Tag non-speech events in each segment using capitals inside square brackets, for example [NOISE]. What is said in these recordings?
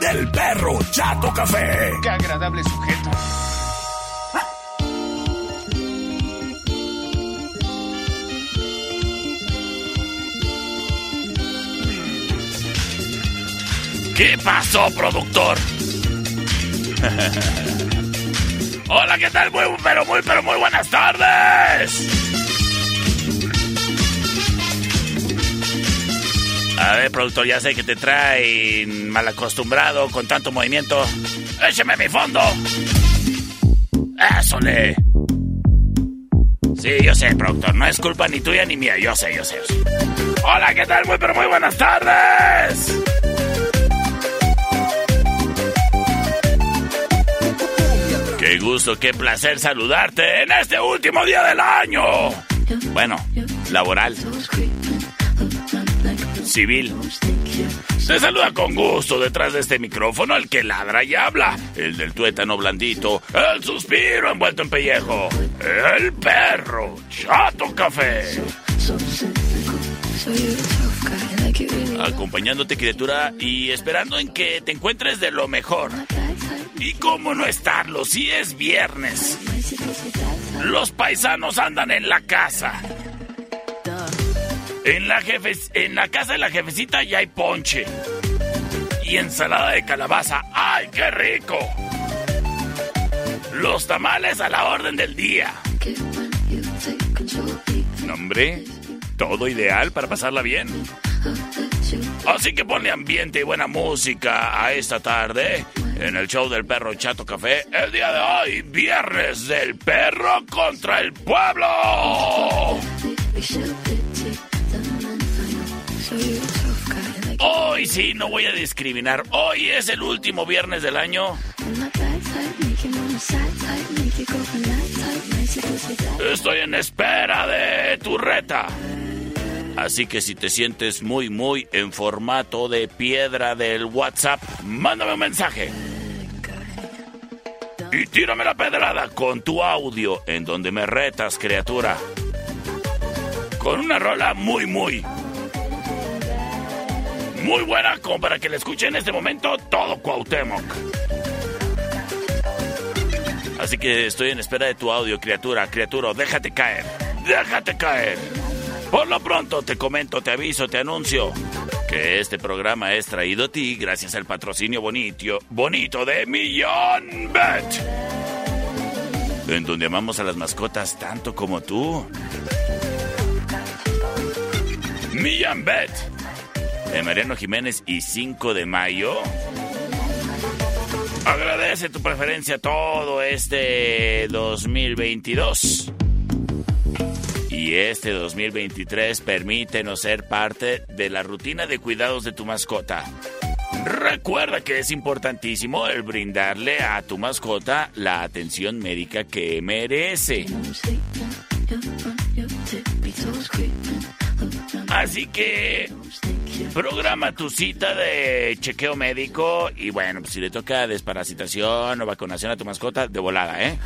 del perro Chato Café. Qué agradable sujeto. ¿Qué pasó, productor? [LAUGHS] Hola, ¿qué tal? Muy, pero muy, pero muy buenas tardes. A ver, productor, ya sé que te traen mal acostumbrado con tanto movimiento. ¡Écheme mi fondo! ¡Eso le! Sí, yo sé, productor, no es culpa ni tuya ni mía, yo sé, yo sé. Yo sé. Hola, ¿qué tal? Muy, pero muy buenas tardes. Qué gusto, qué placer saludarte en este último día del año. Bueno, laboral. Civil. Se saluda con gusto detrás de este micrófono el que ladra y habla, el del tuétano blandito, el suspiro envuelto en pellejo, el perro, chato café. Acompañándote criatura y esperando en que te encuentres de lo mejor. ¿Y cómo no estarlo si es viernes? Los paisanos andan en la casa. En la, jefe, en la casa de la jefecita ya hay ponche. Y ensalada de calabaza. ¡Ay, qué rico! Los tamales a la orden del día. Nombre, todo ideal para pasarla bien. Así que ponle ambiente y buena música a esta tarde en el show del perro Chato Café. El día de hoy, viernes del perro contra el pueblo. Hoy sí, no voy a discriminar. Hoy es el último viernes del año. Estoy en espera de tu reta. Así que si te sientes muy, muy en formato de piedra del WhatsApp, mándame un mensaje. Y tírame la pedrada con tu audio en donde me retas, criatura. Con una rola muy, muy, muy buena como para que le escuche en este momento todo Cuauhtémoc. Así que estoy en espera de tu audio, criatura, criatura, déjate caer, déjate caer. Por lo pronto te comento, te aviso, te anuncio que este programa es traído a ti gracias al patrocinio bonito, bonito de Millón Bet. En donde amamos a las mascotas tanto como tú. Millón Bet. De Mariano Jiménez y 5 de mayo. Agradece tu preferencia todo este 2022. Y este 2023 permítenos ser parte de la rutina de cuidados de tu mascota. Recuerda que es importantísimo el brindarle a tu mascota la atención médica que merece. Así que programa tu cita de chequeo médico y bueno, pues si le toca desparasitación o vacunación a tu mascota, de volada, ¿eh?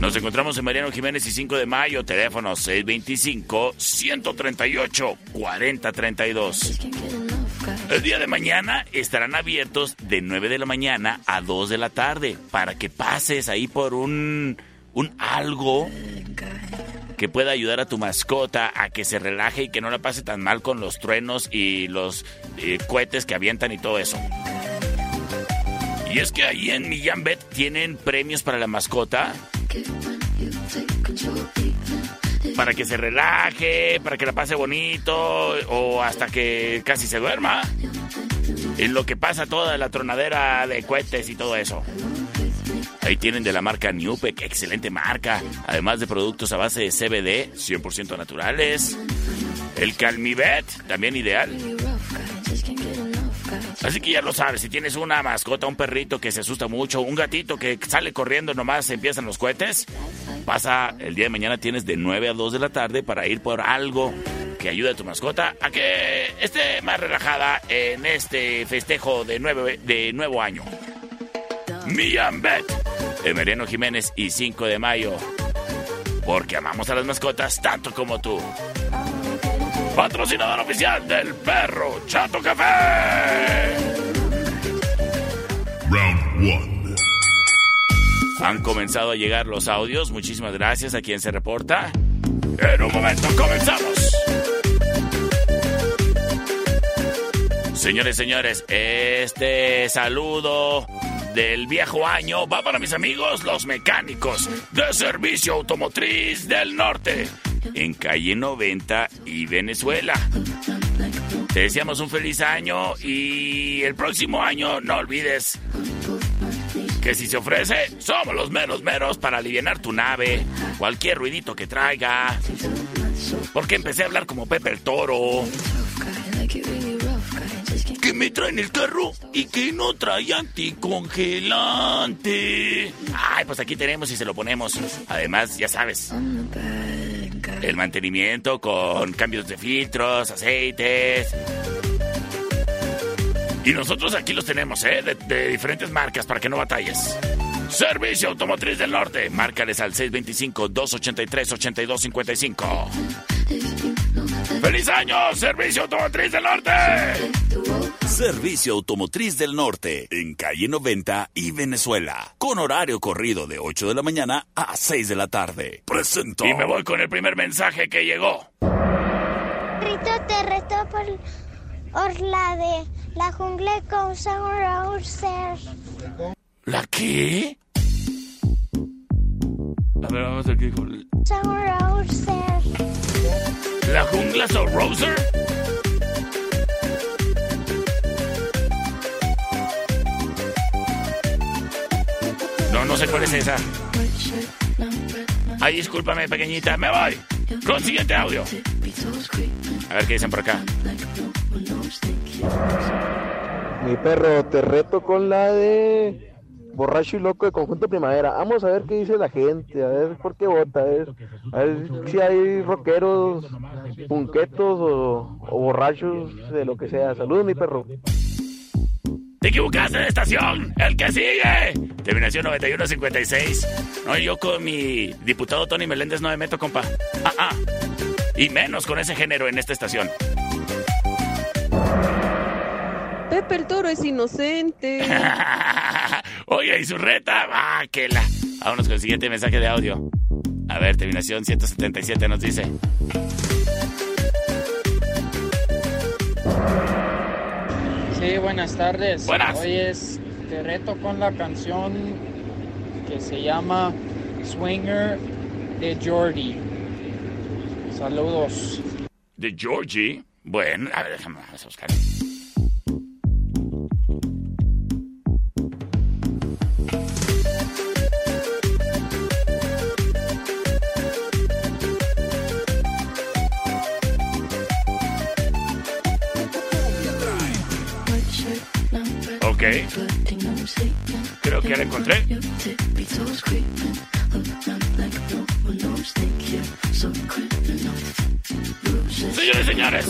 Nos encontramos en Mariano Jiménez y 5 de mayo, teléfono 625-138-4032. El día de mañana estarán abiertos de 9 de la mañana a 2 de la tarde para que pases ahí por un, un algo que pueda ayudar a tu mascota a que se relaje y que no la pase tan mal con los truenos y los eh, cohetes que avientan y todo eso. Y es que ahí en Millán tienen premios para la mascota. Para que se relaje, para que la pase bonito o hasta que casi se duerma. Es lo que pasa toda la tronadera de cohetes y todo eso. Ahí tienen de la marca Newpec, excelente marca, además de productos a base de CBD, 100% naturales. El Calmivet, también ideal. Así que ya lo sabes, si tienes una mascota, un perrito que se asusta mucho, un gatito que sale corriendo nomás empiezan los cohetes, pasa el día de mañana tienes de 9 a 2 de la tarde para ir por algo que ayude a tu mascota a que esté más relajada en este festejo de, de nuevo año. Mian Bet, Emeriano Jiménez y 5 de mayo. Porque amamos a las mascotas tanto como tú. Patrocinador oficial del perro Chato Café. Round 1. Han comenzado a llegar los audios. Muchísimas gracias a quien se reporta. En un momento comenzamos. Señores, señores, este saludo del viejo año va para mis amigos los mecánicos de Servicio Automotriz del Norte, en calle 90 y Venezuela. Te deseamos un feliz año y el próximo año no olvides que si se ofrece, somos los menos meros para aliviar tu nave, cualquier ruidito que traiga. Porque empecé a hablar como Pepe el Toro que me traen el carro y que no trae anticongelante. Ay, pues aquí tenemos y se lo ponemos. Además, ya sabes. El mantenimiento con cambios de filtros, aceites. Y nosotros aquí los tenemos, ¿eh? De, de diferentes marcas para que no batalles. Servicio Automotriz del Norte. Márcales al 625-283-8255. ¡Feliz año, Servicio Automotriz del Norte! Servicio Automotriz del Norte, en calle 90 y Venezuela, con horario corrido de 8 de la mañana a 6 de la tarde. Presento. Y me voy con el primer mensaje que llegó. Rito te reto por Orla de la jungla con Rauser. ¿La qué? A ver, vamos a ver qué dijo. ¿La jungla Rauser? No, sé cuál es esa. Ay, discúlpame, pequeñita. Me voy. Con siguiente audio. A ver qué dicen por acá. Mi perro, te reto con la de borracho y loco de conjunto primavera. Vamos a ver qué dice la gente, a ver por qué vota, a ver, si hay rockeros, punquetos o borrachos de lo que sea. Saludos, mi perro. ¡Te equivocaste de estación! ¡El que sigue! Terminación 9156. No, yo con mi diputado Tony Meléndez no me meto, compa. Ah, ah. Y menos con ese género en esta estación. Pepe el Toro es inocente. [LAUGHS] Oye, ¿y su reta? ¡Ah, que la! Vámonos con el siguiente mensaje de audio. A ver, terminación 177 nos dice. Sí, buenas tardes. Buenas. Hoy es, te reto con la canción que se llama Swinger de Jordi. Saludos. ¿De Georgie? Bueno, a ver, déjame buscar. Creo que la encontré. Señores señores.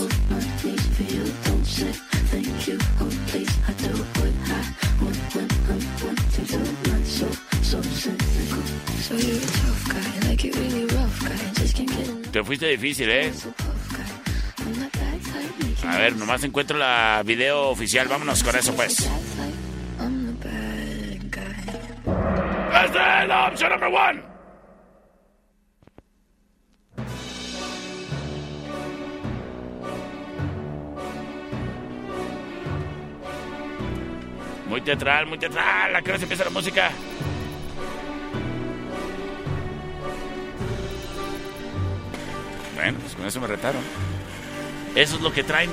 Te fuiste difícil, ¿eh? A ver, nomás encuentro la video oficial. Vámonos con eso, pues. Es la opción number one. Muy teatral, muy teatral. ¿A qué hora se empieza la música? Bueno, pues con eso me retaron. Eso es lo que traen.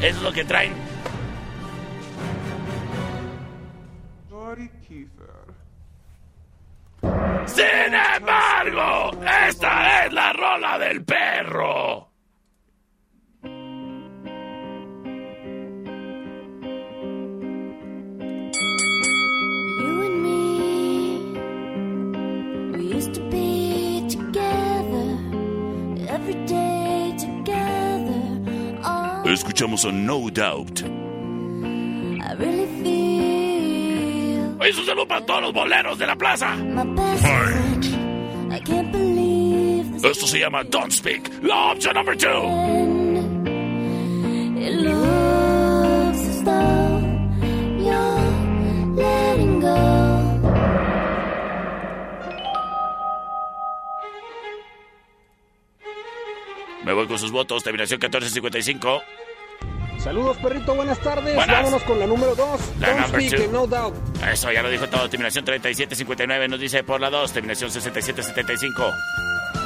Eso es lo que traen. Sin embargo, esta es la rola del perro. You and me, we used to be together every day together. Escuchamos a No Doubt. Oye, un saludo para todos los boleros de la plaza. Esto se llama Don't Speak. La opción number two. Me voy con sus votos. Terminación 1455. Saludos, perrito, buenas tardes. Buenas. Vámonos con la número 2. La Don't number speak, two. no doubt. Eso ya lo dijo todo. Terminación 3759 nos dice por la 2. Terminación 6775.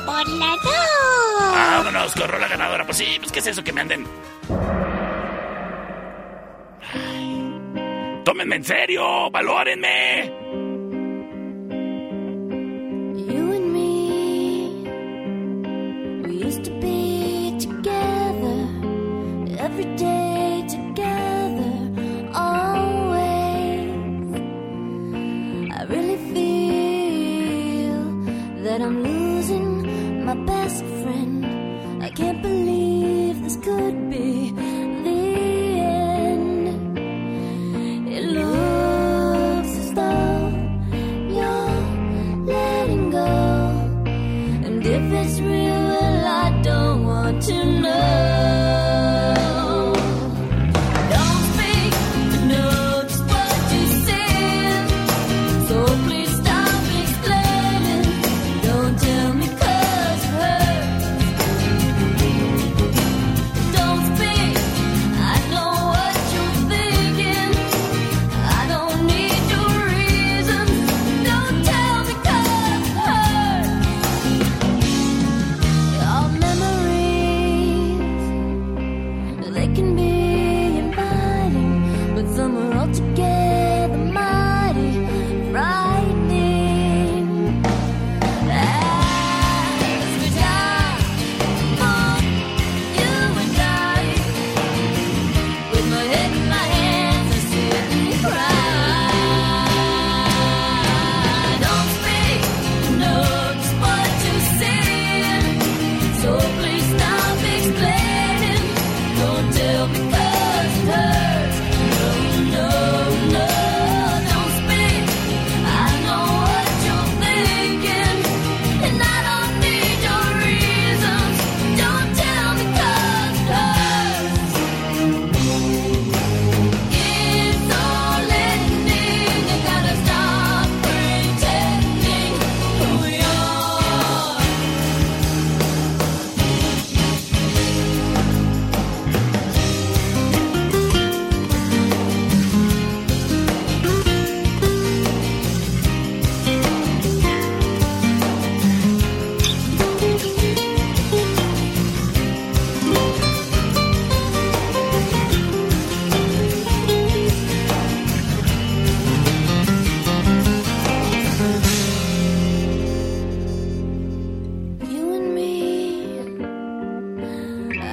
Por la dos. Vámonos, corro la ganadora. Pues sí, pues qué es eso que me anden. Ay. Tómenme en serio, valórenme. That I'm losing my best friend. I can't believe this could be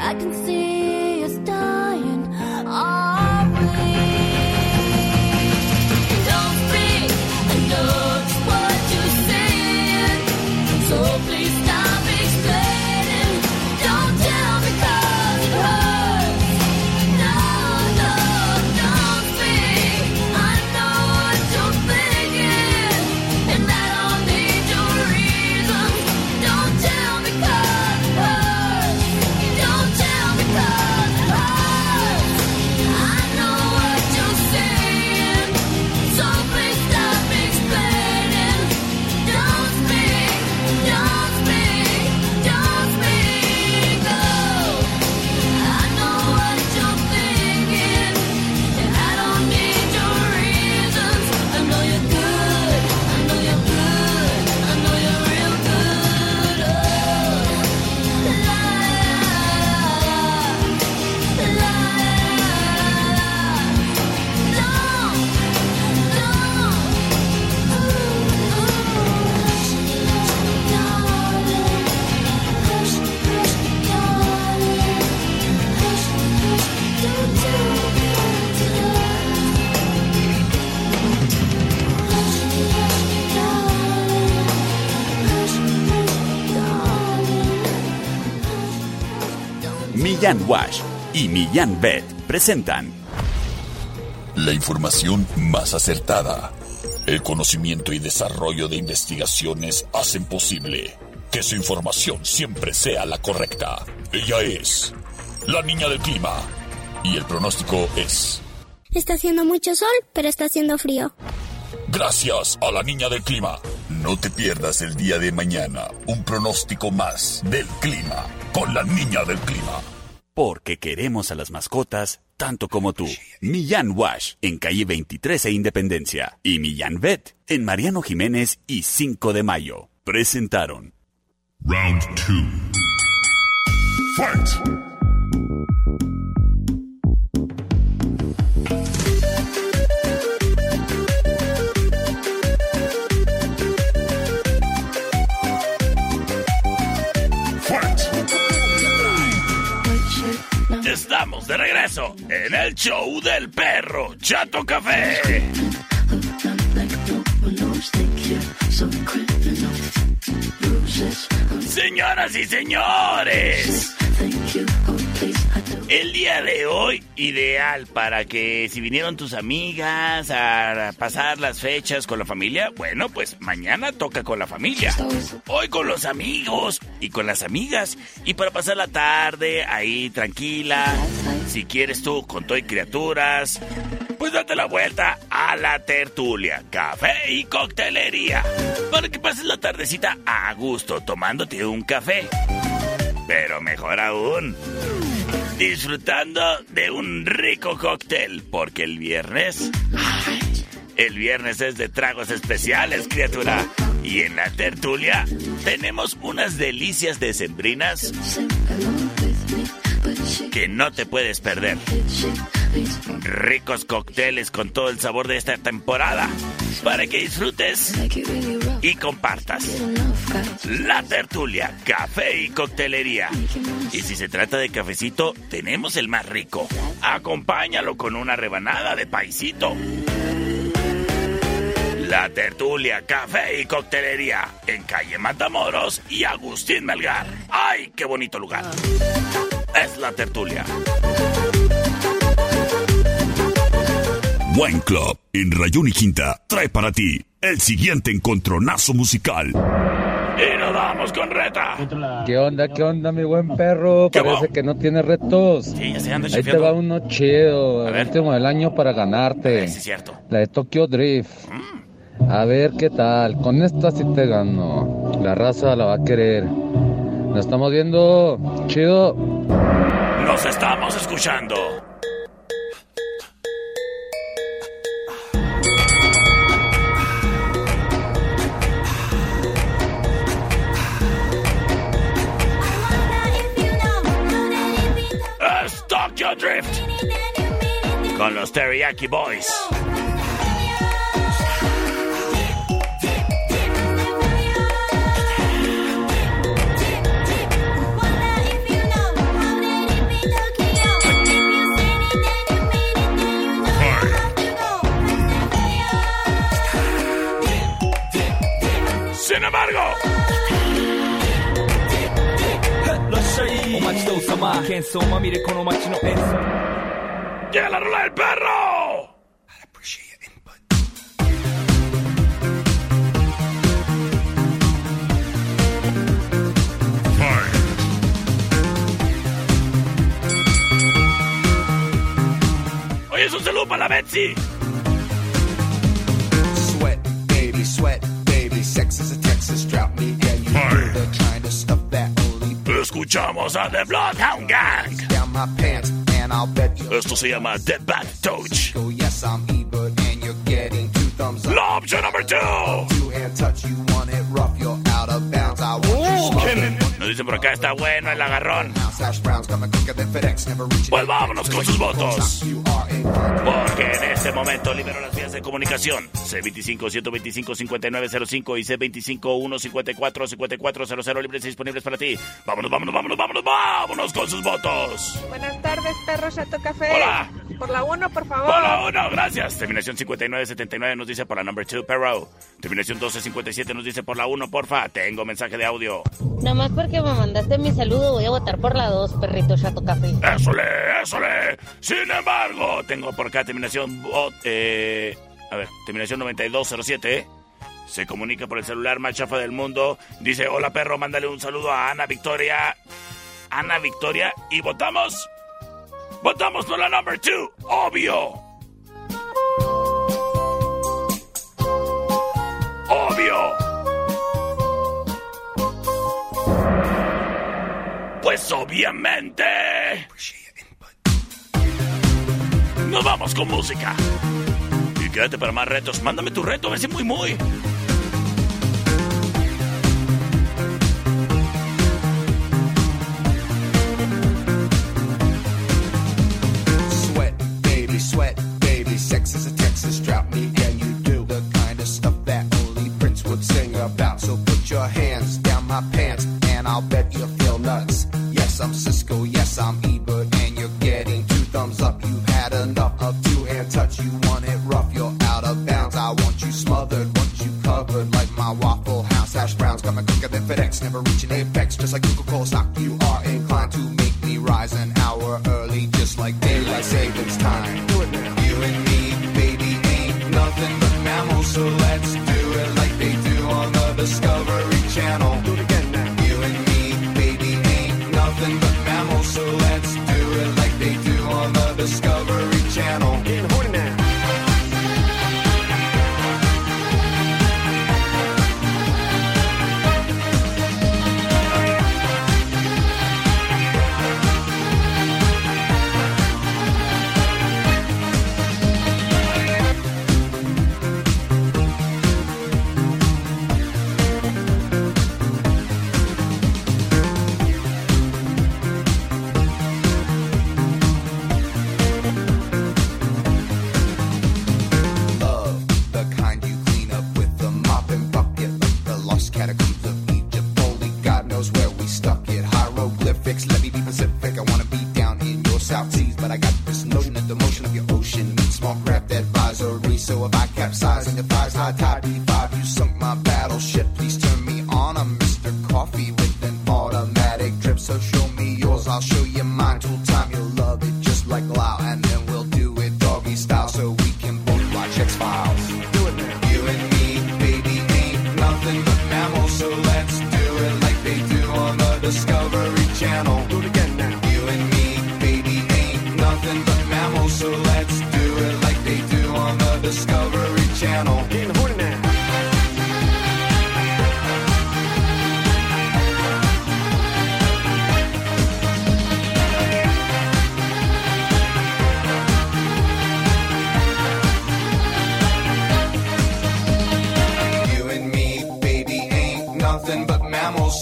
I can see Millán Wash y Millán Vet presentan La información más acertada. El conocimiento y desarrollo de investigaciones hacen posible que su información siempre sea la correcta. Ella es la niña del clima. Y el pronóstico es... Está haciendo mucho sol, pero está haciendo frío. Gracias a la niña del clima. No te pierdas el día de mañana un pronóstico más del clima con la niña del clima. Porque queremos a las mascotas tanto como tú. Millán Wash en calle 23 e Independencia. Y Millán Vet en Mariano Jiménez y 5 de mayo. Presentaron. Round 2. Fight! En el show del perro Chato Café. Señoras y señores, el día de hoy ideal para que si vinieron tus amigas a pasar las fechas con la familia, bueno, pues mañana toca con la familia. Hoy con los amigos y con las amigas y para pasar la tarde ahí tranquila. Si quieres tú con todo criaturas, pues date la vuelta a la tertulia, café y coctelería. Para que pases la tardecita a gusto tomándote un café. Pero mejor aún, disfrutando de un rico cóctel, porque el viernes... El viernes es de tragos especiales, criatura. Y en la tertulia tenemos unas delicias decembrinas que no te puedes perder. Ricos cócteles con todo el sabor de esta temporada para que disfrutes y compartas. La tertulia, café y coctelería. Y si se trata de cafecito, tenemos el más rico. Acompáñalo con una rebanada de paisito. La tertulia, café y coctelería en calle Matamoros y Agustín Melgar. ¡Ay, qué bonito lugar! Es la tertulia. Wine Club en Rayón y Quinta trae para ti el siguiente encontronazo musical. Y nos vamos con reta. ¿Qué onda, qué onda, mi buen perro? ¿Qué Parece va? que no tiene retos. Sí, ya se anda Ahí te va uno chido, A el ver. último del año para ganarte. Sí, es cierto. La de Tokyo Drift. A ver qué tal. Con esta sí te gano. La raza la va a querer. Nos estamos viendo. Chido. Nos estamos escuchando. Con los Teriyaki Boys. お待ちどうさま喧騒まみれこの街の演奏 llega la rola del perro. Oye, es un saludo para la Betsy. Escuchamos a The Bloodhound Gang. down my pants. And I'll bet you Esto se llama Dead Bad Touch. go, yes, I'm Ebert, and you're getting two thumbs up. La opción number two. Two dice por acá, está bueno el agarrón. Pues vámonos con sus votos. Porque en este momento libero las vías de comunicación. C25-125-5905 y C25-154-5400 libres y disponibles para ti. Vámonos, vámonos, vámonos, vámonos, vámonos con sus votos. Buenas tardes, perro Chato Café. Hola. Por la 1, por favor. Hola, uno, gracias. Terminación 5979 nos dice por la number 2, perro. Terminación 1257 nos dice por la 1, porfa. Tengo mensaje de audio. Nomás porque me mandaste mi saludo, voy a votar por la 2, perrito chato café. ¡Ésole, ésole! Sin embargo, tengo por acá terminación... eh, a ver, terminación 9207. Se comunica por el celular más chafa del mundo. Dice, hola perro, mándale un saludo a Ana Victoria. Ana Victoria. Y votamos. Votamos por la number two. Obvio. Obvio. Pues obviamente. Nos vamos con música. Y quédate para más retos. Mándame tu reto, a ver si muy muy.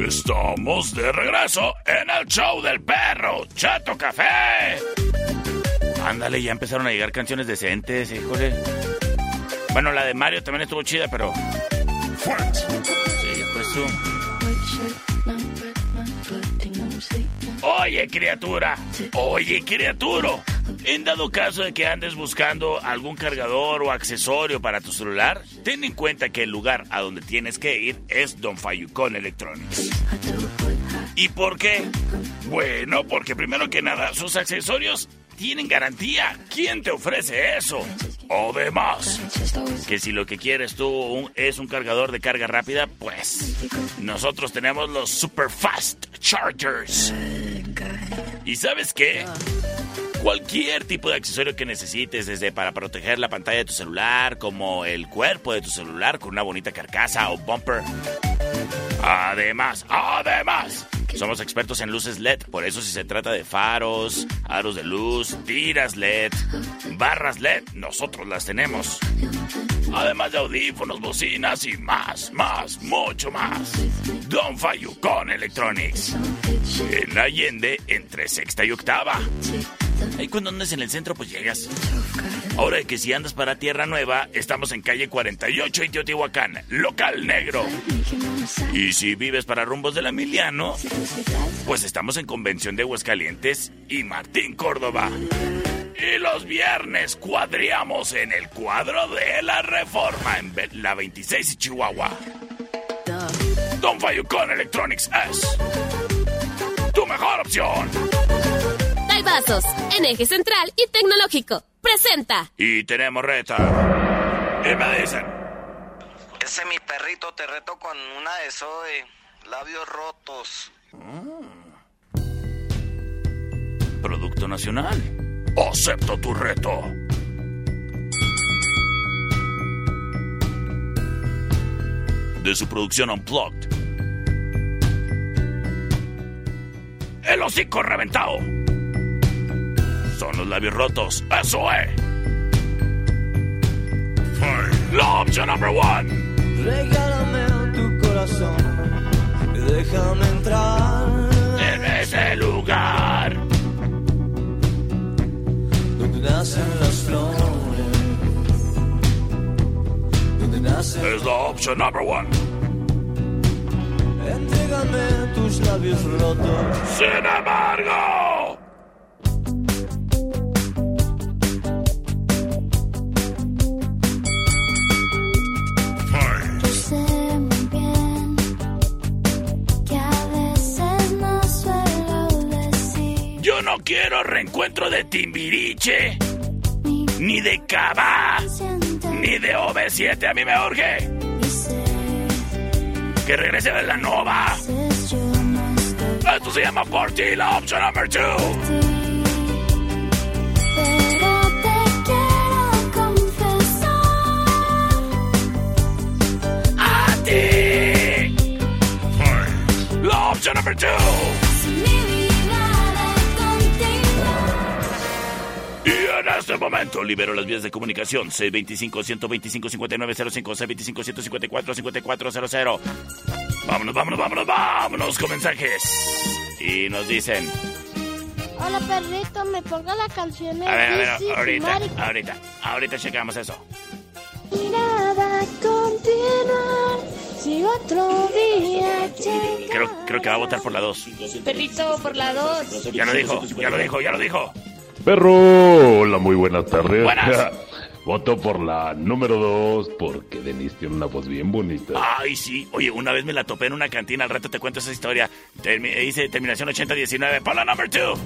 Estamos de regreso en el show del perro Chato Café. Ándale, ya empezaron a llegar canciones decentes, híjole. Bueno, la de Mario también estuvo chida, pero. Sí, pues tú. Oye, criatura. Oye, criatura. En dado caso de que andes buscando algún cargador o accesorio para tu celular, ten en cuenta que el lugar a donde tienes que ir es Don Fayucón Electronics. ¿Y por qué? Bueno, porque primero que nada, sus accesorios tienen garantía. ¿Quién te ofrece eso? Además, que si lo que quieres tú es un cargador de carga rápida, pues nosotros tenemos los Super Fast Chargers. ¿Y sabes qué? Cualquier tipo de accesorio que necesites, desde para proteger la pantalla de tu celular, como el cuerpo de tu celular con una bonita carcasa o bumper. Además, además, somos expertos en luces LED, por eso si se trata de faros, aros de luz, tiras LED, barras LED, nosotros las tenemos. Además de audífonos, bocinas y más, más, mucho más. Don Fayucon Electronics. En Allende, entre sexta y octava. Ahí cuando andes en el centro, pues llegas. Ahora que si andas para Tierra Nueva, estamos en calle 48 en Teotihuacán, local negro. Y si vives para rumbos del Emiliano, pues estamos en Convención de Aguascalientes y Martín Córdoba. Y los viernes cuadriamos en el cuadro de la Reforma en la 26 y Chihuahua. Don Fayucon Electronics es tu mejor opción. Vasos, en eje central y tecnológico. Presenta. Y tenemos reta. Y me dicen, Ese mi perrito te reto con una de Zoe. Labios rotos. Producto Nacional. Acepto tu reto. De su producción Unplugged. El hocico reventado. Son los labios rotos. Eso es. La opción number one. Regálame tu corazón déjame entrar en ese lugar Es la opción number one. Entrégame tus labios rotos. Sin embargo. Quiero reencuentro de Timbiriche, ni de Cabá, ni de OV7. A mí me urge que regrese de la Nova. Esto se llama por ti, la opción number two. pero te quiero confesar A ti. La opción number two. Y en este momento libero las vías de comunicación 625-125-5905, 625-154-5400. Vámonos, vámonos, vámonos, vámonos con mensajes. Y nos dicen, Hola perrito, me ponga la canción a ver, a ver, ahorita, Maricón. ahorita, ahorita checamos eso. Mirada continuar, si otro día llega. Creo, creo que va a votar por la 2. Perrito por la 2. Ya lo dijo, ya lo dijo, ya lo dijo. Perro, hola, muy buenas tardes. Buenas. [LAUGHS] Voto por la número dos porque Denise tiene una voz bien bonita. Ay, sí. Oye, una vez me la topé en una cantina. Al rato te cuento esa historia. Termi- dice terminación 8019. Por la number 2.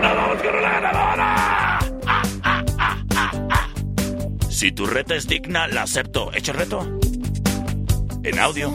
¡Nos vamos con la ganadora! Ah, ah, ah. Si tu reta es digna, la acepto. ¿Echa el reto? En audio.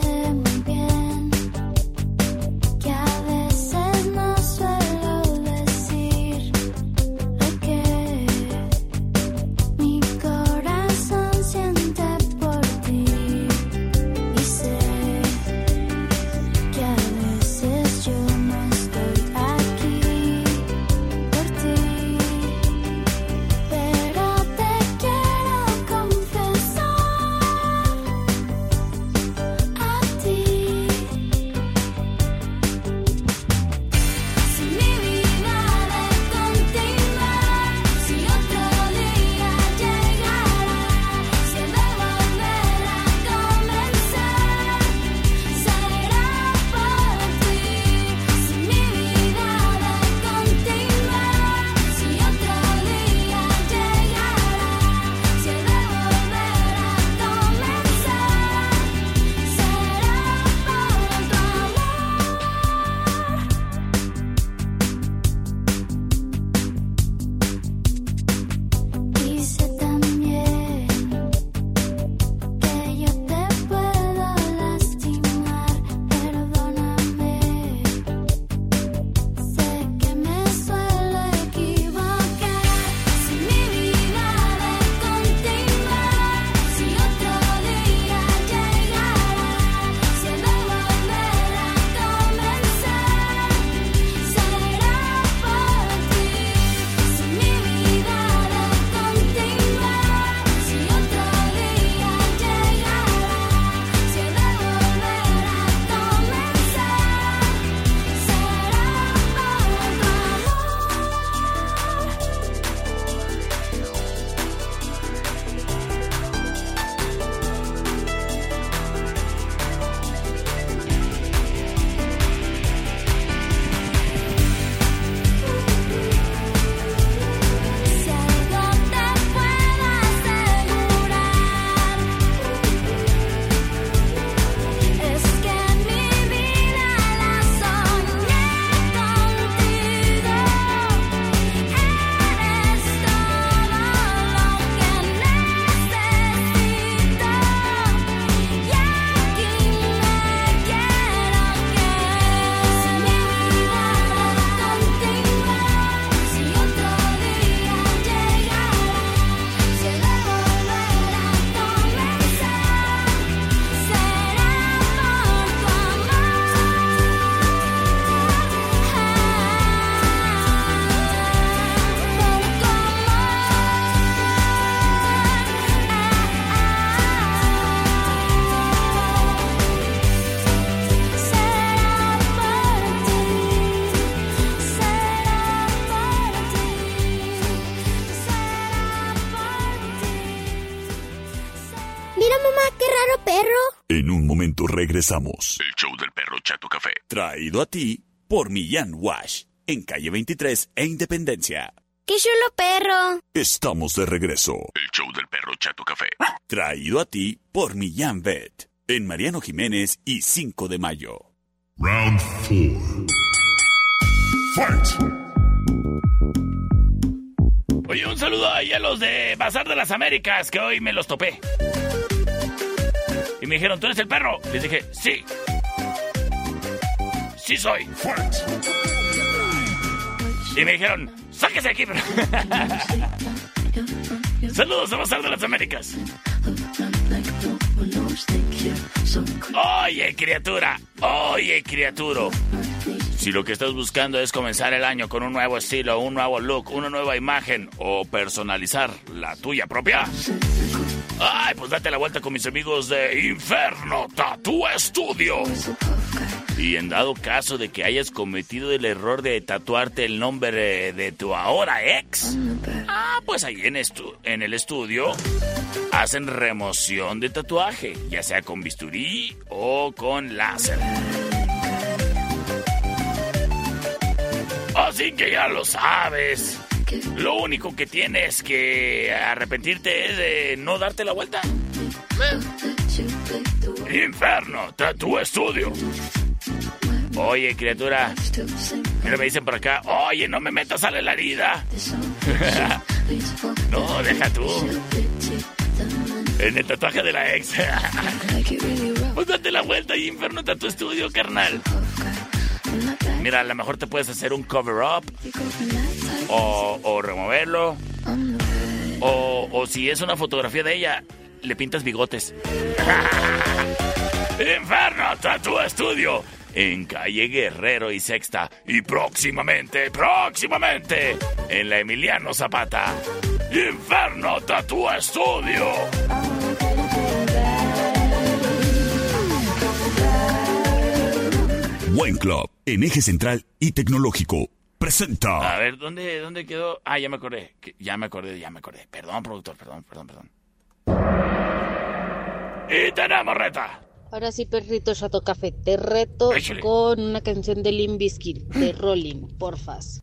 Regresamos. El show del perro Chato Café. Traído a ti por Millán Wash. En calle 23 e Independencia. ¡Qué chulo perro! Estamos de regreso. El show del perro Chato Café. Traído a ti por Millán Vet. En Mariano Jiménez y 5 de mayo. Round 4. Fight. Oye, un saludo ahí a los de Bazar de las Américas, que hoy me los topé. Y me dijeron, ¿tú eres el perro? Les dije, sí. Sí soy. Y me dijeron, sáquese aquí. perro". [LAUGHS] Saludos a Bazar de las Américas. Oye, criatura. Oye, criatura. Si lo que estás buscando es comenzar el año con un nuevo estilo, un nuevo look, una nueva imagen o personalizar la tuya propia. Ay, pues date la vuelta con mis amigos de Inferno Tattoo Studio. Y en dado caso de que hayas cometido el error de tatuarte el nombre de tu ahora ex, ah, pues ahí en, estu- en el estudio hacen remoción de tatuaje, ya sea con bisturí o con láser. Así que ya lo sabes. Lo único que tienes que arrepentirte es de no darte la vuelta. Inferno, Tattoo Studio. Oye, criatura. Mira, me dicen por acá. Oye, no me metas a la herida. [LAUGHS] no, deja tú. En el tatuaje de la ex. [LAUGHS] pues date la vuelta y Inferno Tattoo Studio, carnal. Mira, a lo mejor te puedes hacer un cover-up. O, o removerlo. O, o si es una fotografía de ella, le pintas bigotes. [LAUGHS] Inferno Tattoo Studio. En calle Guerrero y Sexta. Y próximamente, próximamente, en la Emiliano Zapata. Inferno Tattoo Studio. Wine Club, en eje central y tecnológico, presenta. A ver, ¿dónde, ¿dónde quedó? Ah, ya me acordé. Ya me acordé, ya me acordé. Perdón, productor, perdón, perdón, perdón. Y tenemos reta. Ahora sí, perrito Chato Café, te reto Échale. con una canción de Limp Bizkit, de Rolling, porfas.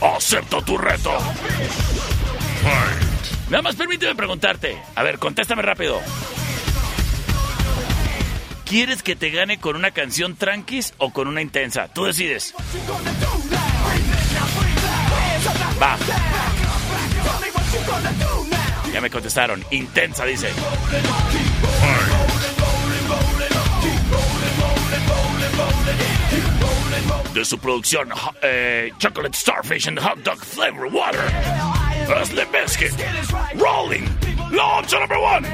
Acepto tu reto. Nada más permíteme preguntarte. A ver, contéstame rápido. ¿Quieres que te gane con una canción tranquis o con una intensa? Tú decides. Va. Ya me contestaron. Intensa, dice. De su producción, eh, Chocolate Starfish and Hot Dog Flavor Water. Slim Biscuit. Rolling. La opción number one.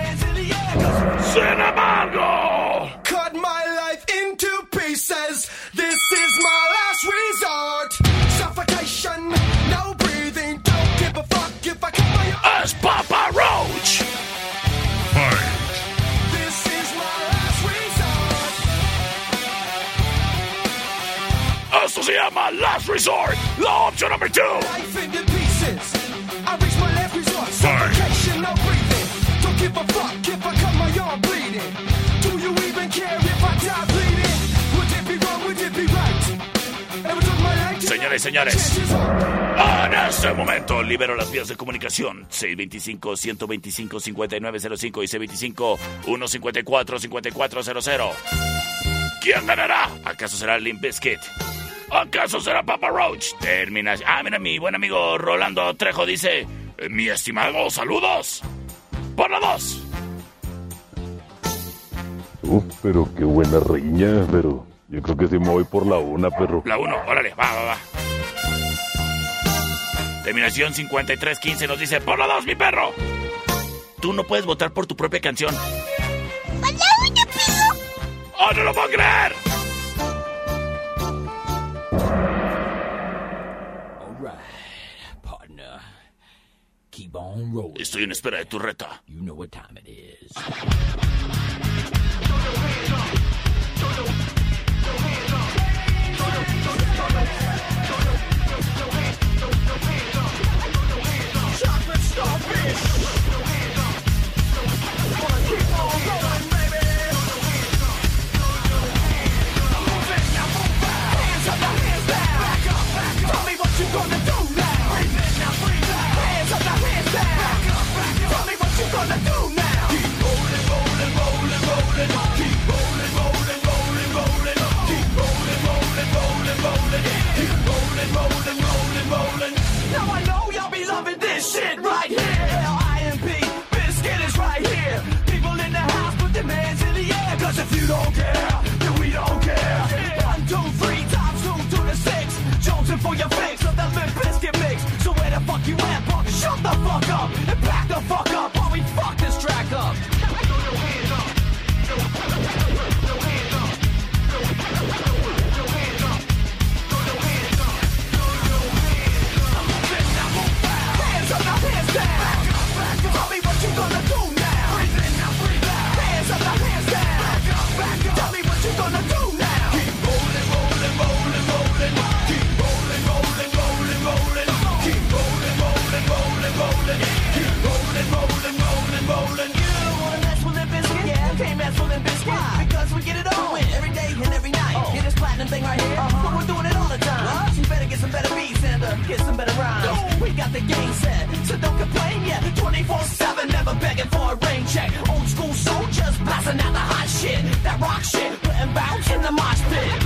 Sin embargo. Cut my life into pieces. This is my last resort. It be right? Ever took my life to Señores, señores. En este momento libero las vías de comunicación. 625-125-5905 y 625-154-5400. ¿Quién ganará? ¿Acaso será Limp Bizkit? ¿Acaso será Papa Roach? Termina. Ah, mira, mi buen amigo Rolando Trejo dice: eh, Mi estimado, saludos. Por la dos. Uf, pero qué buena riña, pero yo creo que sí me voy por la una, perro. La 1, órale, va, va, va. Terminación 5315 nos dice, por la 2, mi perro. Tú no puedes votar por tu propia canción. ¡Oh, no lo puedo creer! Estoy en espera de tu reta. You know what time it is. Chocolate starfish! gonna do now? Keep rolling, rolling, rolling, rolling. Keep rolling, rolling, rolling, rolling. Keep rolling, rolling, rolling, rolling. Keep rolling, rolling, rolling, rolling. Now I know y'all be loving this shit right here. L.I.M.P. Biscuit is right here. People in the house put their hands in the air. Cause if you don't care, then we don't care. One, two, three, times two to the six. Jonesing for your fix of the Limp Biscuit mix. So where the fuck you at, punk? Shut the fuck up and back the fuck up. Get some better rhymes. We got the game set, so don't complain yet. 24-7, never begging for a rain check. Old school soldiers blasting out the hot shit. That rock shit, putting bounce in the mosh pit.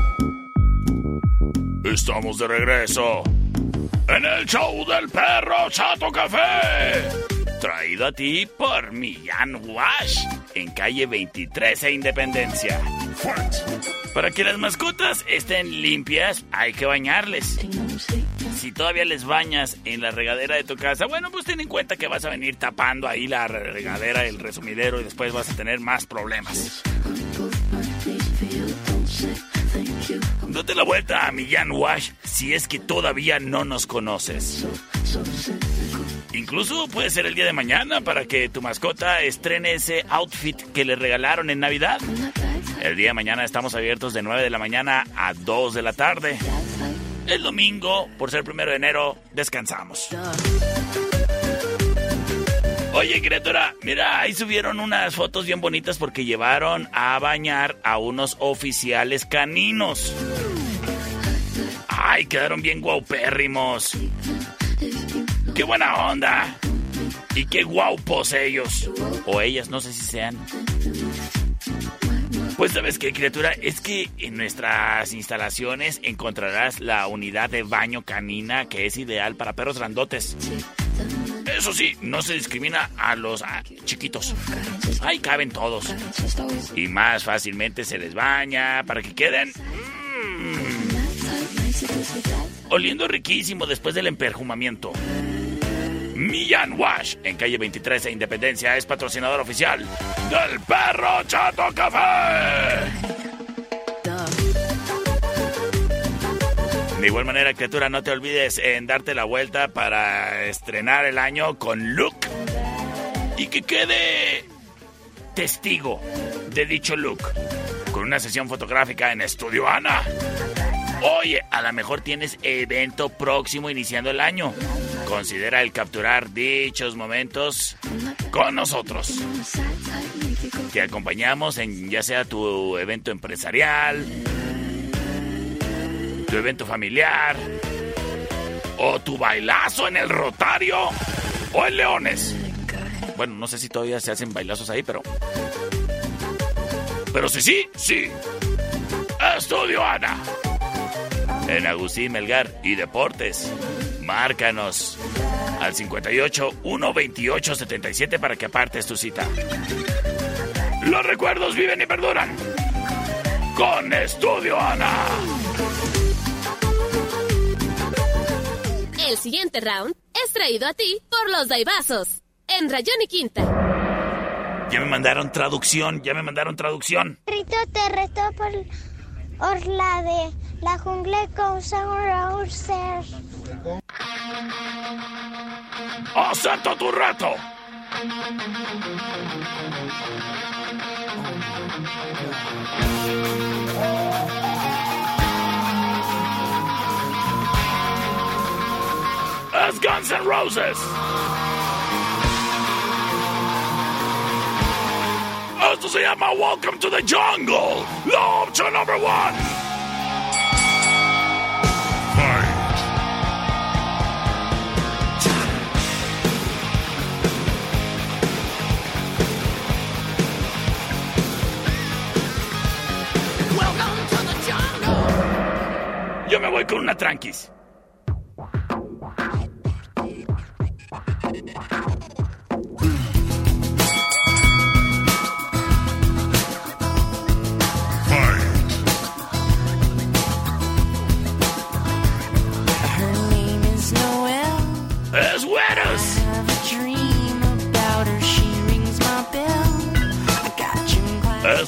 Estamos de regreso en el show del perro Chato Café. Traído a ti por Millán Wash en calle 23 e Independencia. Para que las mascotas estén limpias, hay que bañarles. Si todavía les bañas en la regadera de tu casa, bueno, pues ten en cuenta que vas a venir tapando ahí la regadera, el resumidero y después vas a tener más problemas. Date la vuelta a Millán Wash si es que todavía no nos conoces. Incluso puede ser el día de mañana para que tu mascota estrene ese outfit que le regalaron en Navidad. El día de mañana estamos abiertos de 9 de la mañana a 2 de la tarde. El domingo, por ser primero de enero, descansamos. Oye, criatura, mira, ahí subieron unas fotos bien bonitas porque llevaron a bañar a unos oficiales caninos. Ay, quedaron bien guaupérrimos. ¡Qué buena onda! Y qué guapos ellos. O ellas, no sé si sean. Pues sabes qué, criatura, es que en nuestras instalaciones encontrarás la unidad de baño canina que es ideal para perros grandotes. Eso sí, no se discrimina a los chiquitos. Ahí caben todos. Y más fácilmente se les baña para que queden... mm, oliendo riquísimo después del emperjumamiento. Millán Wash, en calle 23 de Independencia, es patrocinador oficial del Perro Chato Café. De igual manera, criatura, no te olvides en darte la vuelta para estrenar el año con Look y que quede testigo de dicho look con una sesión fotográfica en Estudio Ana. Oye, a lo mejor tienes evento próximo iniciando el año. Considera el capturar dichos momentos con nosotros. Te acompañamos en ya sea tu evento empresarial, tu evento familiar, o tu bailazo en el Rotario o en Leones. Bueno, no sé si todavía se hacen bailazos ahí, pero. Pero sí, sí, sí. Estudio Ana. En Agustín Melgar y Deportes. Márcanos al 58 128 77 para que apartes tu cita. Los recuerdos viven y perduran. Con Estudio Ana. El siguiente round es traído a ti por los Daibazos. En Rayón y Quinta. Ya me mandaron traducción, ya me mandaron traducción. Perrito te reto por Orla de la jungla con Sauronser. ¡Acepto tu reto! Guns N' Roses. Esto se llama Welcome to the Jungle. La opción number one. Yo me voy con una tranquis.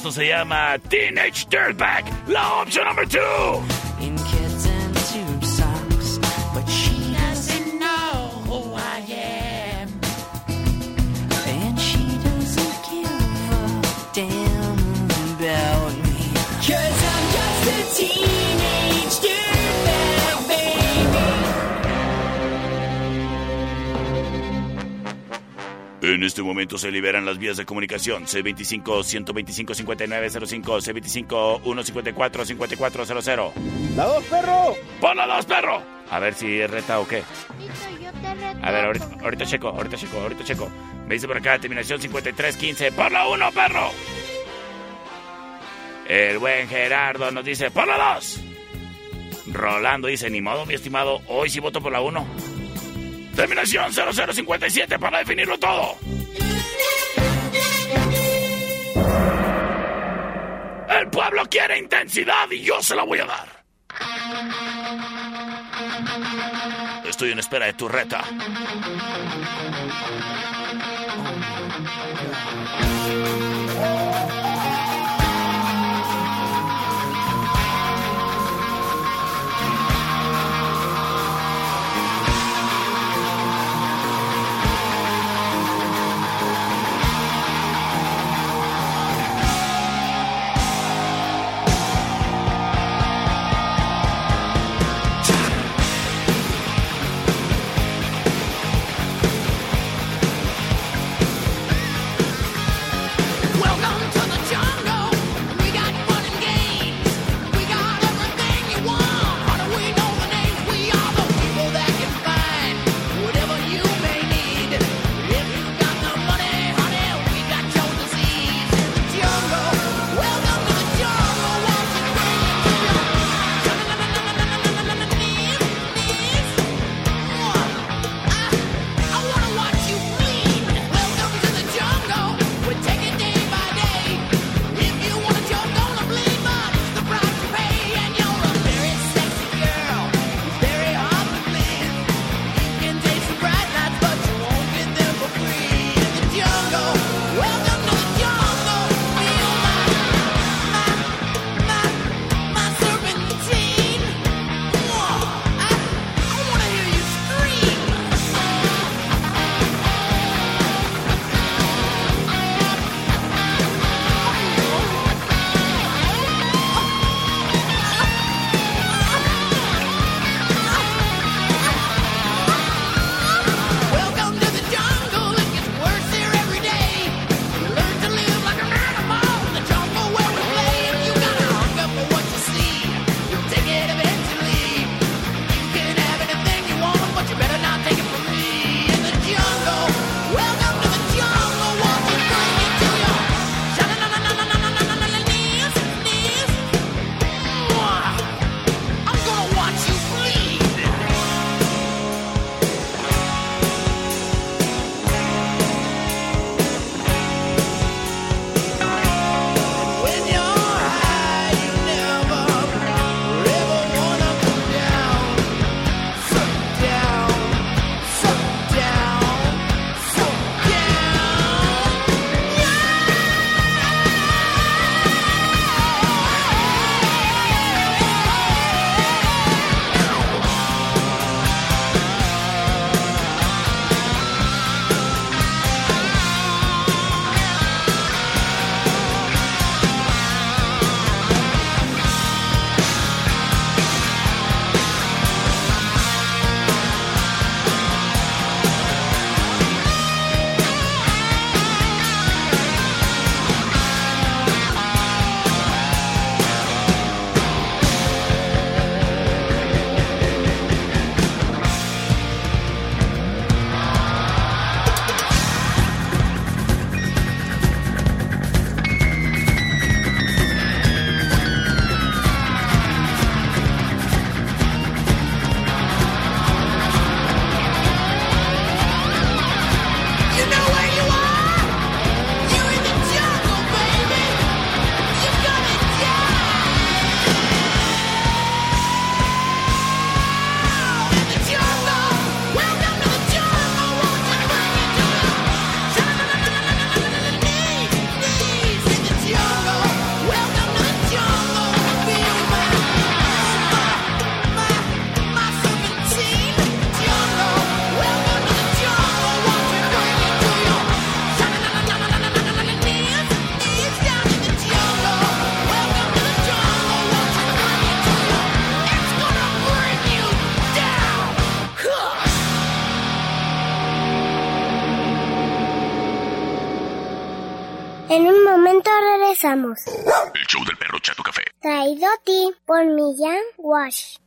Esto se llama Teenage Dirtbag, la opción número 2. En este momento se liberan las vías de comunicación C25-125-5905, C25-154-5400. ¡La dos, perro! ¡Pon la dos, perro! A ver si es reta o qué. Yo te reto. A ver, ahorita, ahorita checo, ahorita checo, ahorita checo. Me dice por acá, terminación 5315. ¡Por la 1, perro! El buen Gerardo nos dice, ¡por la 2! Rolando dice, ni modo, mi estimado, hoy sí voto por la 1. Terminación 0057 para definirlo todo. El pueblo quiere intensidad y yo se la voy a dar. Estoy en espera de tu reta.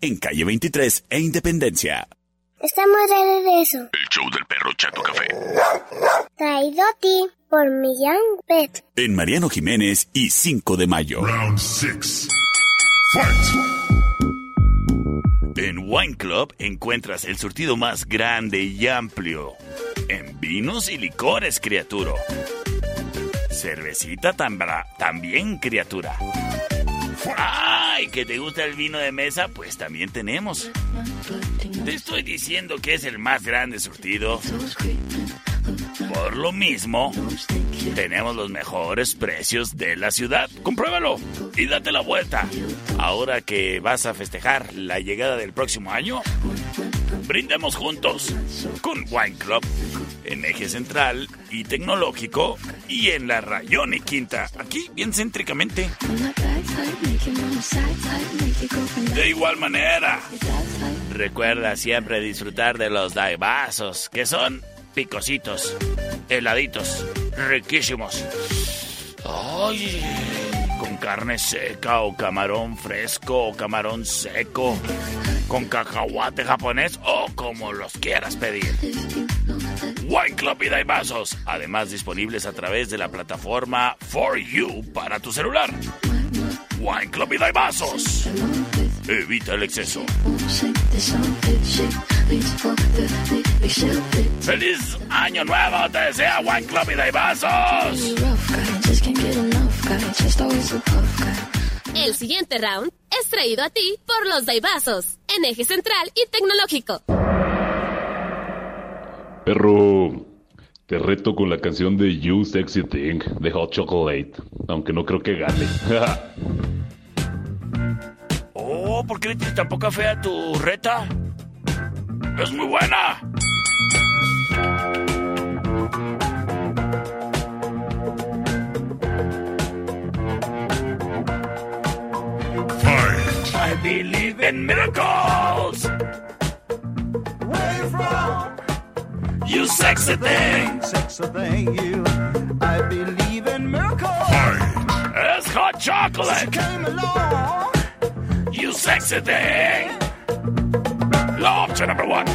En calle 23 e Independencia. Estamos de regreso. El show del perro Chato Café. Traído a ti por Millán Pet. En Mariano Jiménez y 5 de mayo. Round 6. En Wine Club encuentras el surtido más grande y amplio. En vinos y licores, criatura. Cervecita tambra- también, criatura. ¡Ay! ¿Que te gusta el vino de mesa? Pues también tenemos. Te estoy diciendo que es el más grande surtido. Por lo mismo, tenemos los mejores precios de la ciudad. Compruébalo y date la vuelta. Ahora que vas a festejar la llegada del próximo año, brindemos juntos con Wine Club en Eje Central y Tecnológico y en la Rayón y Quinta, aquí bien céntricamente. De igual manera, recuerda siempre disfrutar de los daibazos, que son picositos, heladitos, riquísimos. Ay, con carne seca o camarón fresco o camarón seco, con cacahuate japonés o como los quieras pedir. Wine Club y Daibazos, además disponibles a través de la plataforma For You para tu celular. Wine Club y Daibazos. Evita el exceso. ¡Feliz Año Nuevo! ¡Te desea Wine Club y Daibazos! El siguiente round es traído a ti por los Daibazos, en eje central y tecnológico. Perro, te reto con la canción de You Sexy Thing de Hot Chocolate, aunque no creo que gane. [LAUGHS] Oh, ¿por qué le tienes tan poca fe a tu reta? ¡Es muy buena! Believe in miracles! Where you from? You sexy thing! Sexy thing, you. I believe in miracles. It's hot chocolate! Came along. You sexy thing! Law option number one.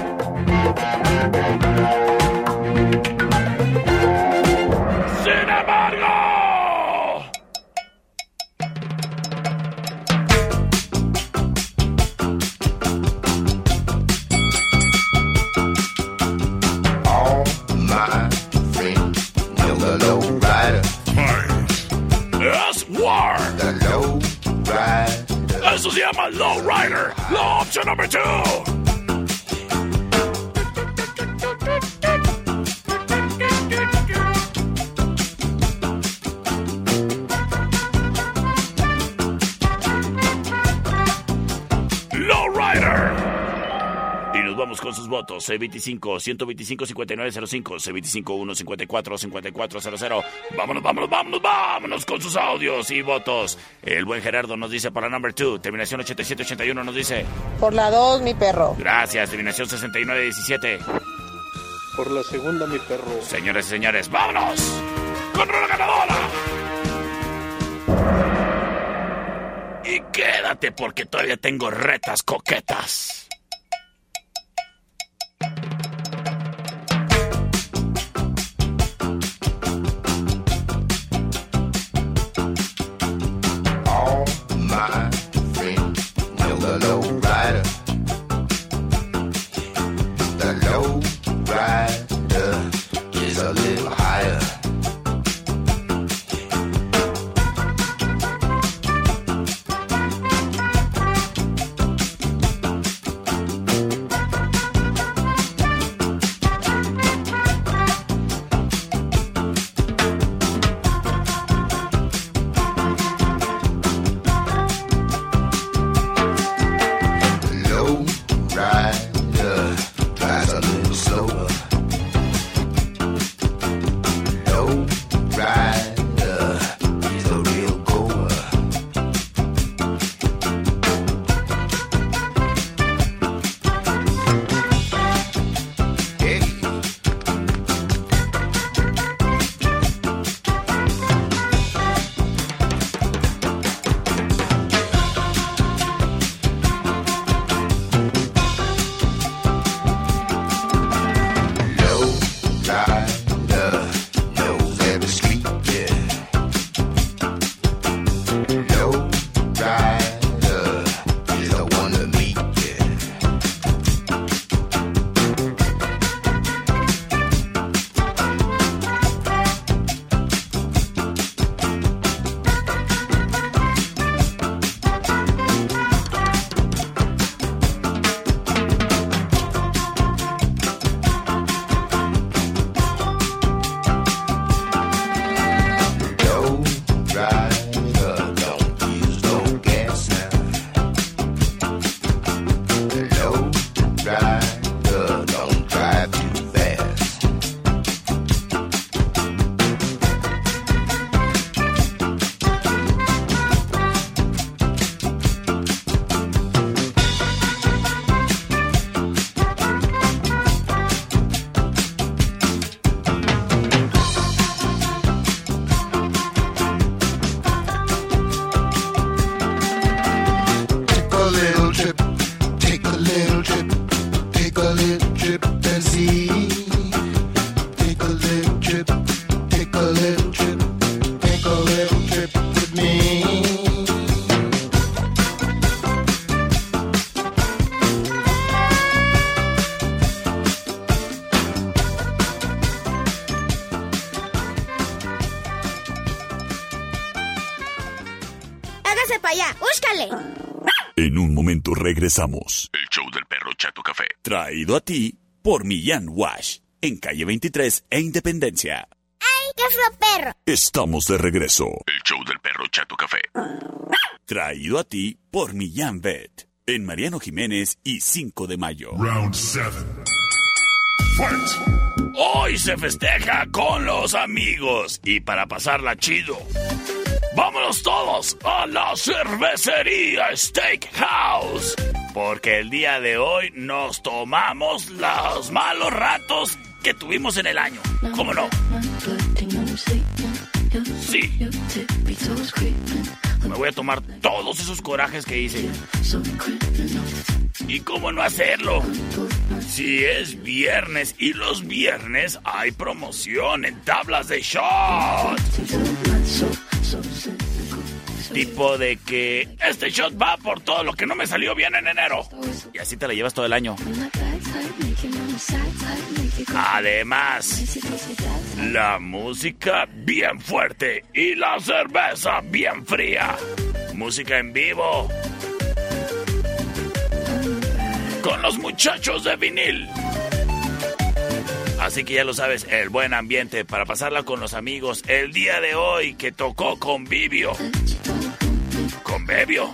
C25 125 5905 C25 154 5400. Vámonos, vámonos, vámonos, vámonos con sus audios y votos. El buen Gerardo nos dice para number 2, terminación 8781 nos dice. Por la 2, mi perro. Gracias, terminación 6917. Por la segunda, mi perro. Señores y señores, vámonos con la ganadora. Y quédate porque todavía tengo retas coquetas. Regresamos. El show del perro Chato Café. Traído a ti por Millán Wash, en calle 23 e Independencia. ¡Ay, qué fue perro! Estamos de regreso. El show del perro Chato Café. Traído a ti por Millán Vet, en Mariano Jiménez y 5 de mayo. Round 7. Hoy se festeja con los amigos y para pasarla chido. Todos a la cervecería Steakhouse. Porque el día de hoy nos tomamos los malos ratos que tuvimos en el año. ¿Cómo no? Sí. Me voy a tomar todos esos corajes que hice. ¿Y cómo no hacerlo? Si es viernes y los viernes hay promoción en tablas de shot. Tipo de que este shot va por todo lo que no me salió bien en enero. Y así te la llevas todo el año. Además, la música bien fuerte y la cerveza bien fría. Música en vivo. Con los muchachos de vinil. Así que ya lo sabes, el buen ambiente para pasarla con los amigos. El día de hoy que tocó convivio. Convivio.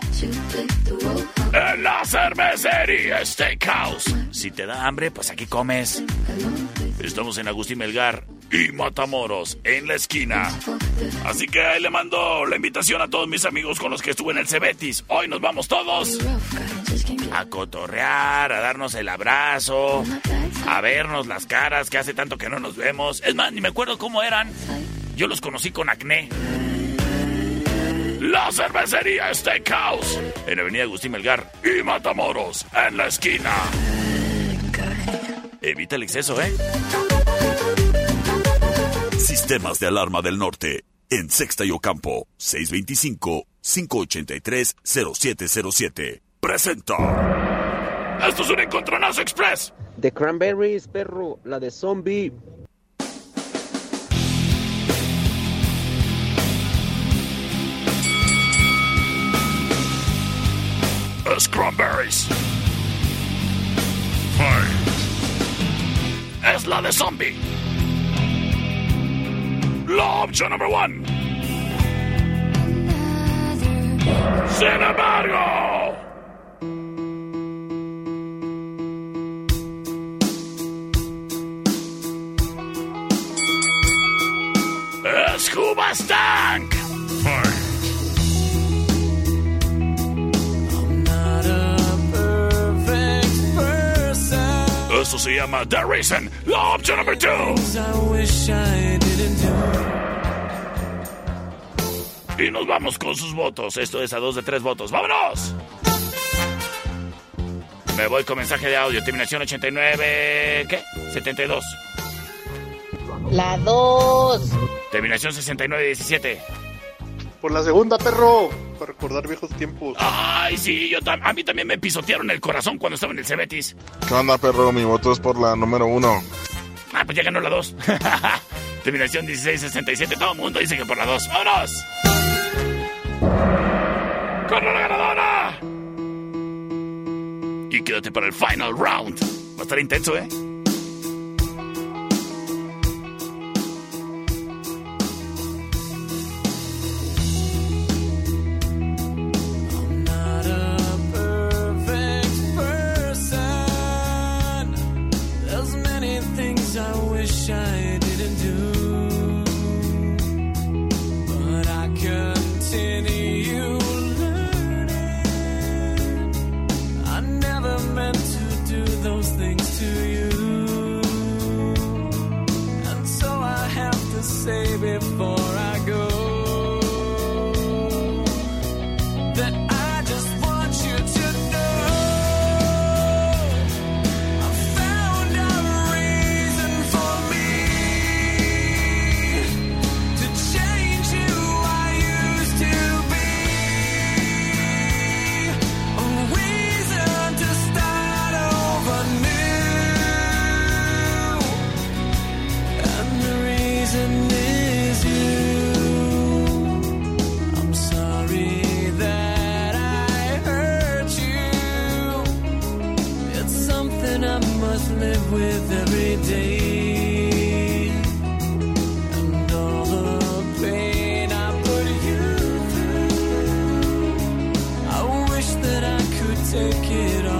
En la cervecería Steakhouse. Si te da hambre, pues aquí comes. Estamos en Agustín Melgar y Matamoros, en la esquina. Así que ahí le mando la invitación a todos mis amigos con los que estuve en el Cebetis. Hoy nos vamos todos a cotorrear, a darnos el abrazo, a vernos las caras, que hace tanto que no nos vemos. Es más, ni me acuerdo cómo eran. Yo los conocí con acné. La cervecería Steakhouse, en Avenida Agustín Melgar y Matamoros, en la esquina. Evita el exceso, ¿eh? Sistemas de alarma del norte. En Sexta y Ocampo. 625-583-0707. Presenta. Esto es un encontronazo express. De Cranberries, perro, la de Zombie. Strawberries. Es la de zombie. La opción número one. Sin embargo. Es Cuba Stank. Se llama The Reason. La opción número 2. Y nos vamos con sus votos. Esto es a dos de tres votos. ¡Vámonos! Me voy con mensaje de audio. Terminación 89. ¿Qué? 72. La 2. Terminación 6917. Por la segunda, perro. Para recordar viejos tiempos. Ay, sí, yo tam- a mí también me pisotearon el corazón cuando estaba en el Cebetis. ¿Qué onda, perro? Mi voto es por la número uno. Ah, pues ya ganó la 2. [LAUGHS] Terminación 1667. Todo el mundo dice que por la 2. ¡Vámonos! ¡Corre la ganadora! Y quédate para el final round. Va a estar intenso, ¿eh? take it off.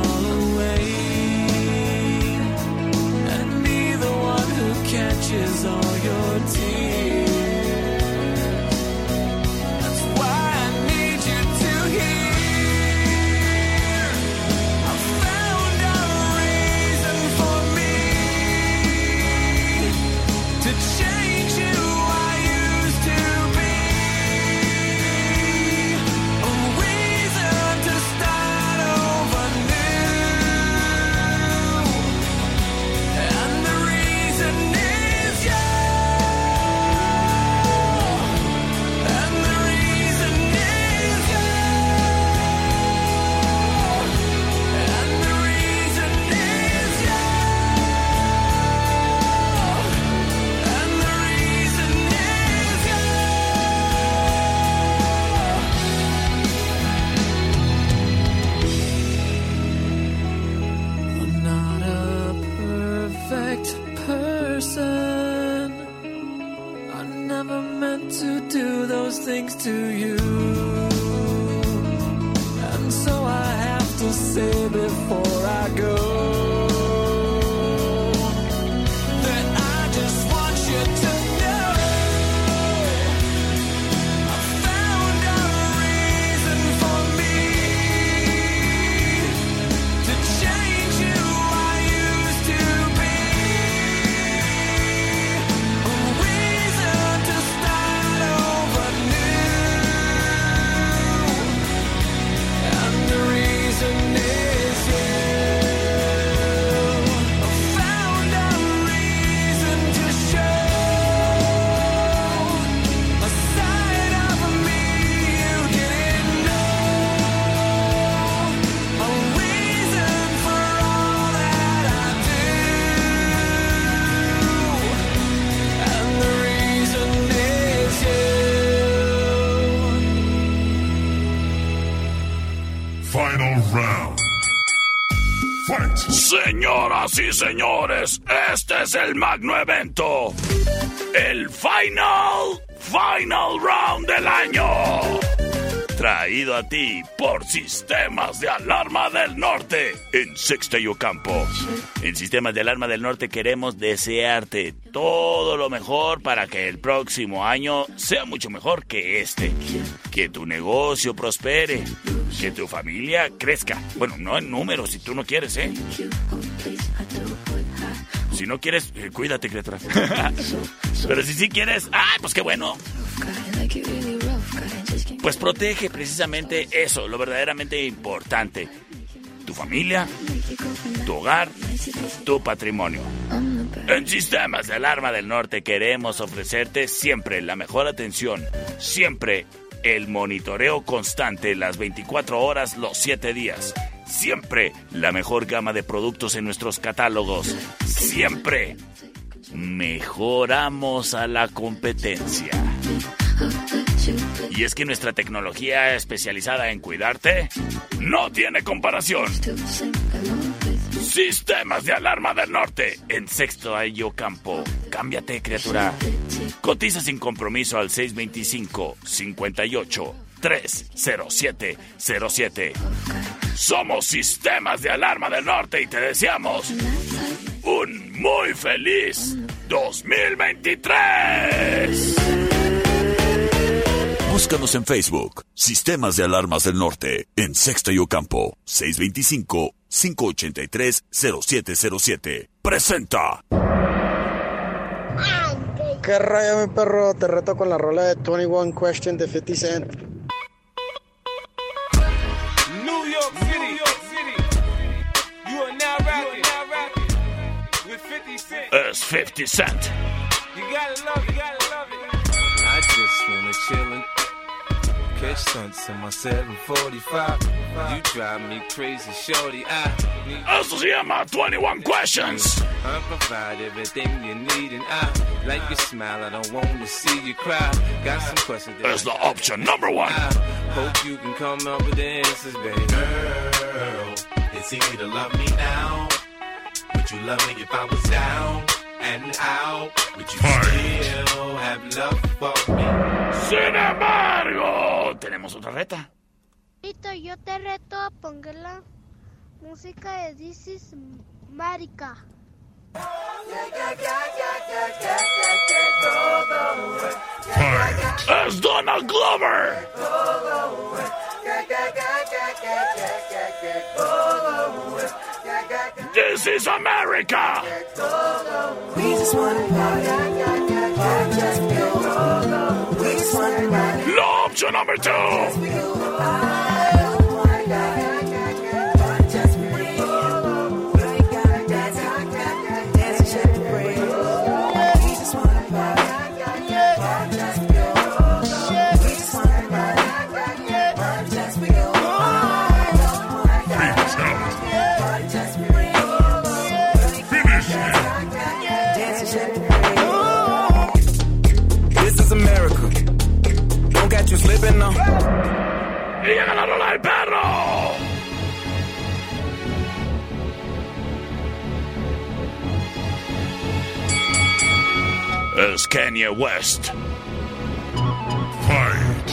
Señoras y señores, este es el magno evento. El final, final round del año. Traído a ti por Sistemas de Alarma del Norte en Sexta y Ocampo. En Sistemas de Alarma del Norte queremos desearte todo lo mejor para que el próximo año sea mucho mejor que este. Que tu negocio prospere, que tu familia crezca. Bueno, no en números si tú no quieres, ¿eh? Si no quieres, eh, cuídate, criatura. [LAUGHS] Pero si sí quieres, ¡ay, pues qué bueno! Pues protege precisamente eso, lo verdaderamente importante. Tu familia, tu hogar, tu patrimonio. En Sistemas de Alarma del Norte queremos ofrecerte siempre la mejor atención, siempre el monitoreo constante las 24 horas, los 7 días. Siempre la mejor gama de productos en nuestros catálogos. Siempre mejoramos a la competencia. Y es que nuestra tecnología especializada en cuidarte no tiene comparación. Sistemas de alarma del norte en Sexto Año Campo. Cámbiate, criatura. Cotiza sin compromiso al 625 58 307 07. Somos Sistemas de Alarma del Norte y te deseamos un muy feliz 2023. Búscanos en Facebook, Sistemas de Alarmas del Norte, en Sexta y Ocampo, 625-583-0707. Presenta. ¿Qué rayo, mi perro? Te reto con la rola de 21 Question de 50 Cent. New York City, New York City. You are now rapping, now rapping with 50 Cent. Es 50 Cent. You gotta love it, you gotta love it. I just wanna chill stunts in my 745. You drive me crazy, shorty. I need Esto se llama 21 Questions. I provide everything you need, and I like your smile. I don't want to see you cry. Got some questions. that Es I la opción number one. I hope you can come up with the answers, baby. Girl, it's easy to love me now. Would you love me if I was down and out? Would you still have love for me? Sin embargo, tenemos otra reta. Tito, yo te reto a poner la música de This is Marica. Es Donald Glover. This is America. Opción number two. pena. ¡Y perro! Es Kanye West. Fight.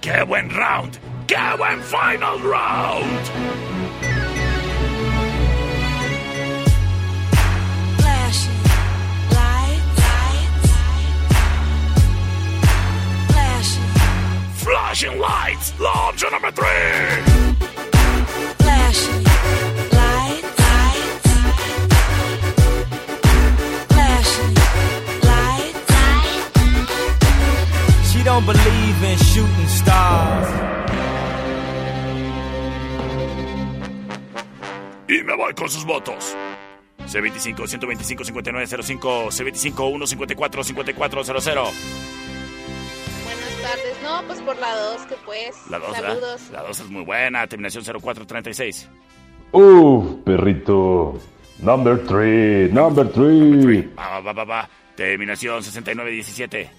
¡Qué buen round! ¡Qué buen final round! Flashing lights! Law option number three! flashing lights, flashing lights. She don't believe in shooting stars. Y me voy con sus votos. C25 125 5905 C25 154 5400 Buenas tardes. No, pues por la 2, que pues. La 2, ¿verdad? Saludos. La 2 es muy buena, terminación 0436. Uf, perrito. Number three, number three. Va, va, va, va. Terminación 6917.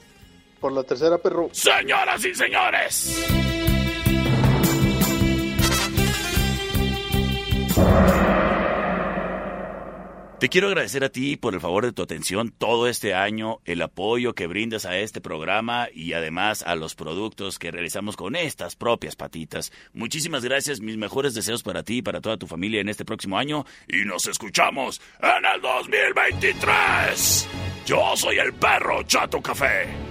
Por la tercera, perro. Señoras y señores. Te quiero agradecer a ti por el favor de tu atención todo este año, el apoyo que brindas a este programa y además a los productos que realizamos con estas propias patitas. Muchísimas gracias, mis mejores deseos para ti y para toda tu familia en este próximo año y nos escuchamos en el 2023. Yo soy el perro Chato Café.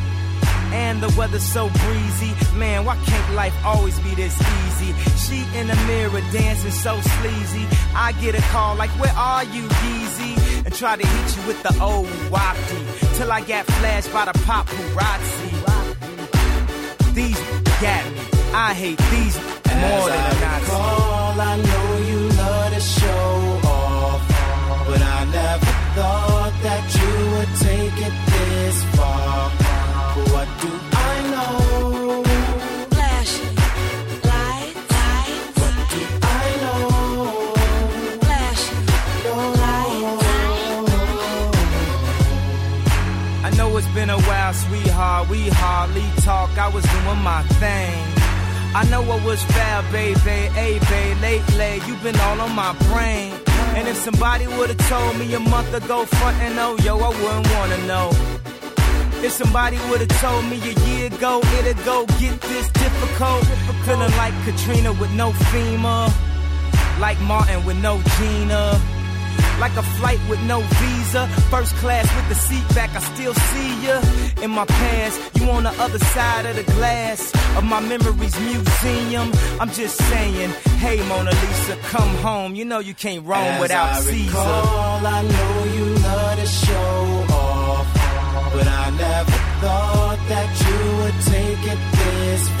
And the weather's so breezy, man, why can't life always be this easy? She in the mirror dancing so sleazy. I get a call like, where are you, Yeezy? And try to hit you with the old wapty. Till I got flashed by the paparazzi. These got me. I hate these more than a Nazi. Call, I know you love to show it's been a while, sweetheart. We hardly talk. I was doing my thing. I know what was fair, baby. Hey, babe, lately you've been all on my brain. And if somebody would've told me a month ago, front and oh, yo, I wouldn't wanna know. If somebody would've told me a year ago, it'd go get this difficult. Feeling like Katrina with no FEMA. Like Martin with no Gina. Like a flight with no visa. First class with the seat back, I still see ya. In my past, you on the other side of the glass of my memories museum. I'm just saying, hey Mona Lisa, come home. You know you can't roam As without I Caesar. recall, I know you love to show off, but I never thought that you would take it this far.